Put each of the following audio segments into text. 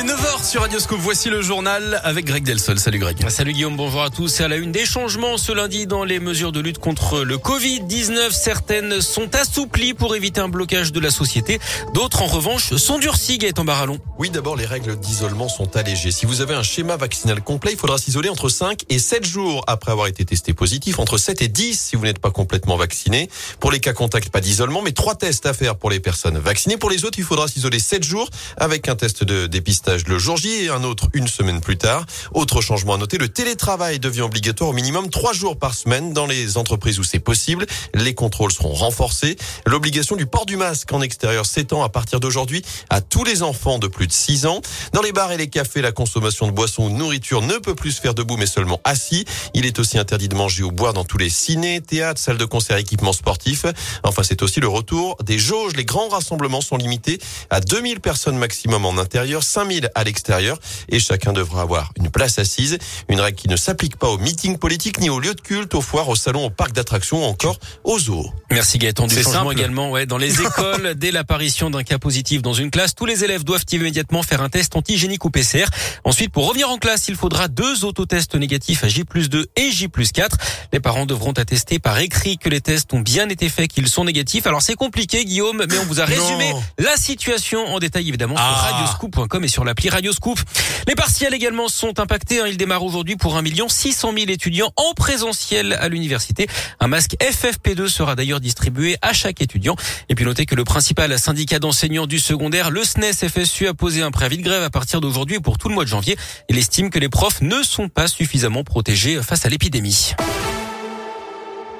est 9h sur Radioscope. Voici le journal avec Greg Delsol. Salut Greg. Salut Guillaume, bonjour à tous. C'est à la une des changements ce lundi dans les mesures de lutte contre le Covid-19. Certaines sont assouplies pour éviter un blocage de la société. D'autres, en revanche, sont durcies, Gaëtan Barallon. Oui, d'abord, les règles d'isolement sont allégées. Si vous avez un schéma vaccinal complet, il faudra s'isoler entre 5 et 7 jours après avoir été testé positif. Entre 7 et 10 si vous n'êtes pas complètement vacciné. Pour les cas contacts, pas d'isolement, mais trois tests à faire pour les personnes vaccinées. Pour les autres, il faudra s'isoler 7 jours avec un test de dépistage le jour J et un autre une semaine plus tard. Autre changement à noter, le télétravail devient obligatoire au minimum 3 jours par semaine dans les entreprises où c'est possible. Les contrôles seront renforcés. L'obligation du port du masque en extérieur s'étend à partir d'aujourd'hui à tous les enfants de plus de 6 ans. Dans les bars et les cafés, la consommation de boissons ou de nourriture ne peut plus se faire debout mais seulement assis. Il est aussi interdit de manger ou boire dans tous les ciné, théâtres, salles de concert, équipements sportifs. Enfin, c'est aussi le retour des jauges. Les grands rassemblements sont limités à 2000 personnes maximum en intérieur, 5000 à l'extérieur et chacun devra avoir une place assise. Une règle qui ne s'applique pas aux meetings politiques ni aux lieux de culte, aux foires, aux salons, aux parcs d'attractions ou encore aux zoos. Merci Gaëtan. Du changement également ouais, dans les écoles. dès l'apparition d'un cas positif dans une classe, tous les élèves doivent immédiatement faire un test antigénique ou PCR. Ensuite, pour revenir en classe, il faudra deux autotests négatifs à J 2 et J 4. Les parents devront attester par écrit que les tests ont bien été faits, qu'ils sont négatifs. Alors c'est compliqué Guillaume, mais on vous a résumé la situation en détail évidemment sur ah. radioscoop.com et sur l'appli Radioscoop. Les partiels également sont impactés. Hein. Ils démarrent aujourd'hui pour 1 600 000 étudiants en présentiel à l'université. Un masque FFP2 sera d'ailleurs distribué à chaque étudiant. Et puis notez que le principal syndicat d'enseignants du secondaire, le SNES FSU, a posé un préavis de grève à partir d'aujourd'hui pour tout le mois de janvier. Il estime que les profs ne sont pas suffisamment protégés face à l'épidémie.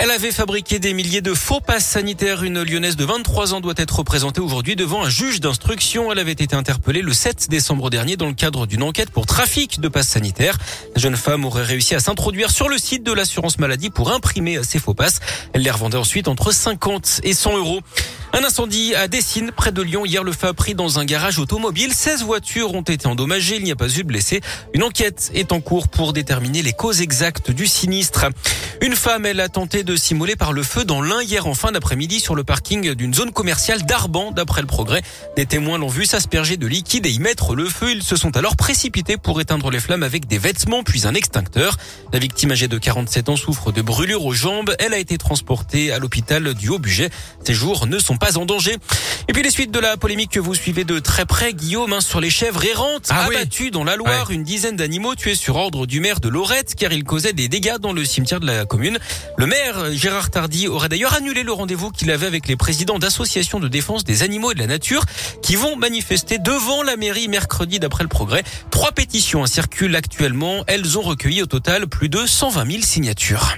Elle avait fabriqué des milliers de faux passes sanitaires. Une lyonnaise de 23 ans doit être représentée aujourd'hui devant un juge d'instruction. Elle avait été interpellée le 7 décembre dernier dans le cadre d'une enquête pour trafic de passes sanitaires. La jeune femme aurait réussi à s'introduire sur le site de l'assurance maladie pour imprimer ses faux passes. Elle les revendait ensuite entre 50 et 100 euros. Un incendie à Dessines, près de Lyon. Hier, le feu a pris dans un garage automobile. 16 voitures ont été endommagées. Il n'y a pas eu de blessés. Une enquête est en cours pour déterminer les causes exactes du sinistre. Une femme, elle a tenté de s'immoler par le feu dans l'un hier en fin d'après-midi sur le parking d'une zone commerciale d'Arban, d'après le progrès. Des témoins l'ont vu s'asperger de liquide et y mettre le feu. Ils se sont alors précipités pour éteindre les flammes avec des vêtements puis un extincteur. La victime âgée de 47 ans souffre de brûlures aux jambes. Elle a été transportée à l'hôpital du Haut-Budget. Ses jours ne sont pas en danger. Et puis les suites de la polémique que vous suivez de très près, Guillaume, hein, sur les chèvres errantes ah abattues dans la Loire. Une dizaine d'animaux tués sur ordre du maire de Lorette car ils causaient des dégâts dans le cimetière de la commune. Le maire, Gérard Tardy, aurait d'ailleurs annulé le rendez-vous qu'il avait avec les présidents d'associations de défense des animaux et de la nature qui vont manifester devant la mairie mercredi d'après le progrès. Trois pétitions circulent actuellement. Elles ont recueilli au total plus de 120 000 signatures.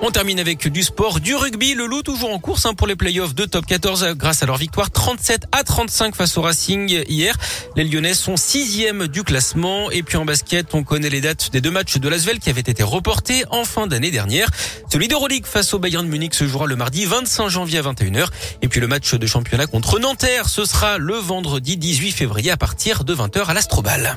On termine avec du sport, du rugby. Le loup toujours en course hein, pour les playoffs de top 14 grâce à leur victoire 37 à 35 face au Racing hier. Les Lyonnais sont sixième du classement. Et puis en basket, on connaît les dates des deux matchs de l'Asvel qui avaient été reportés en fin d'année dernière. Celui d'Euroleague face au Bayern de Munich se jouera le mardi 25 janvier à 21h. Et puis le match de championnat contre Nanterre, ce sera le vendredi 18 février à partir de 20h à l'Astrobal.